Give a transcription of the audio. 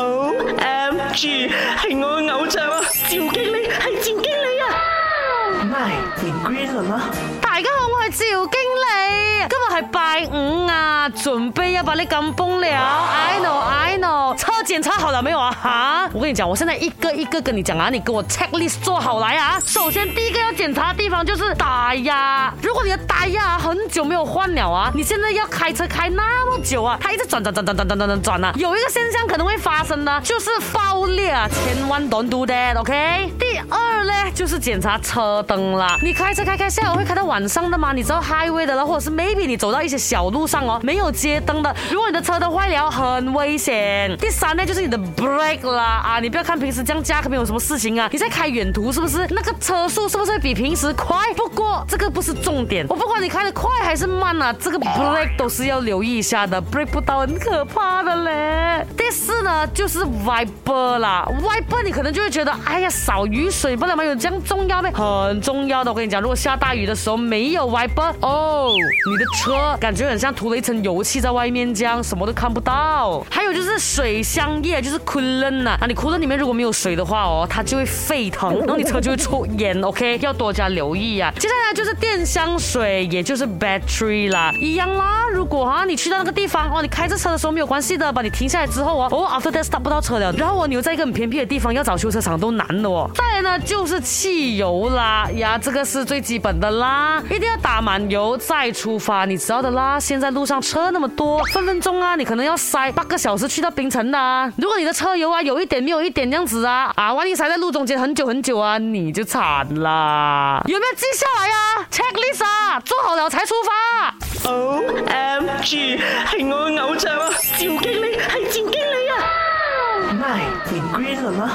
O M G，系我嘅偶像啊，赵基。大家好，我是赵经理。今日系拜五啊，准备要把你金崩了。I k no w I k no，w 车检查好了没有啊？哈！我跟你讲，我现在一个一个跟你讲啊，你给我 checklist 做好来啊，首先第一个要检查的地方就是打压。如果你的打压很久没有换了啊，你现在要开车开那么久啊，它一直转转转转转转转转转啊，有一个现象可能会发生的，就是爆裂。啊，千万 don't do that，OK？二呢，就是检查车灯啦。你开车开开下，会开到晚上的吗？你知道 highway 的了，或者是 maybe 你走到一些小路上哦，没有街灯的。如果你的车灯坏了，很危险。第三呢，就是你的 brake 啦啊，你不要看平时这样家可没有什么事情啊，你在开远途是不是？那个车速是不是比平时快？不过这个不是重点，我不管你开的快还是慢啊，这个 brake 都是要留意一下的。brake 不到很可怕的嘞。第四呢，就是 v i b r 啦 v i b r 你可能就会觉得，哎呀，少鱼。水泵能么有这样重要呗，很重要的，我跟你讲，如果下大雨的时候没有 wiper，哦，你的车感觉很像涂了一层油漆在外面这样，什么都看不到。还有就是水箱液，就是 coolant 啊，啊，你 coolant 里面如果没有水的话，哦，它就会沸腾，然后你车就会出烟。OK，要多加留意啊。接下来就是电箱水，也就是 battery 啦，一样啦。如果哈，你去到那个地方，哦，你开着车的时候没有关系的，把你停下来之后哦，哦，after that 停不到车了，然后我留在一个很偏僻的地方，要找修车厂都难的哦。那就是汽油啦呀，这个是最基本的啦，一定要打满油再出发，你知道的啦。现在路上车那么多，分分钟啊，你可能要塞八个小时去到冰城呐。如果你的车油啊有一点没有一点那样子啊啊，万一塞在路中间很久很久啊，你就惨啦。有没有记下来呀？Check Lisa，做好了才出发。O M G，系我偶像啊！赵经理系赵经理啊！My，你 green 了吗？